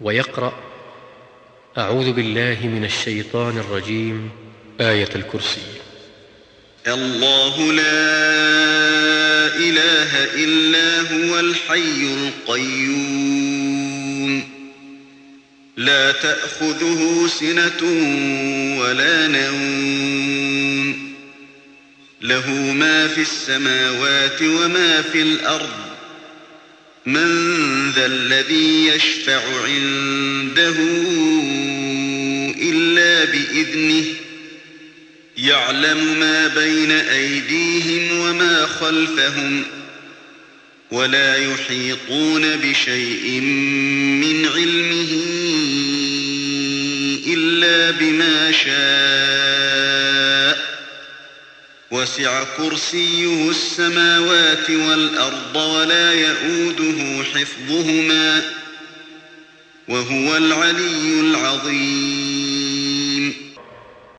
ويقرأ أعوذ بالله من الشيطان الرجيم آية الكرسي. الله لا إله إلا هو الحي القيوم. لا تأخذه سنة ولا نوم. له ما في السماوات وما في الأرض. من ذا الذي يشفع عنده إلا بإذنه يعلم ما بين أيديهم وما خلفهم ولا يحيطون بشيء من علمه إلا بما شاء وسع كرسيه السماوات والأرض ولا يئوده حفظهما وهو العلي العظيم.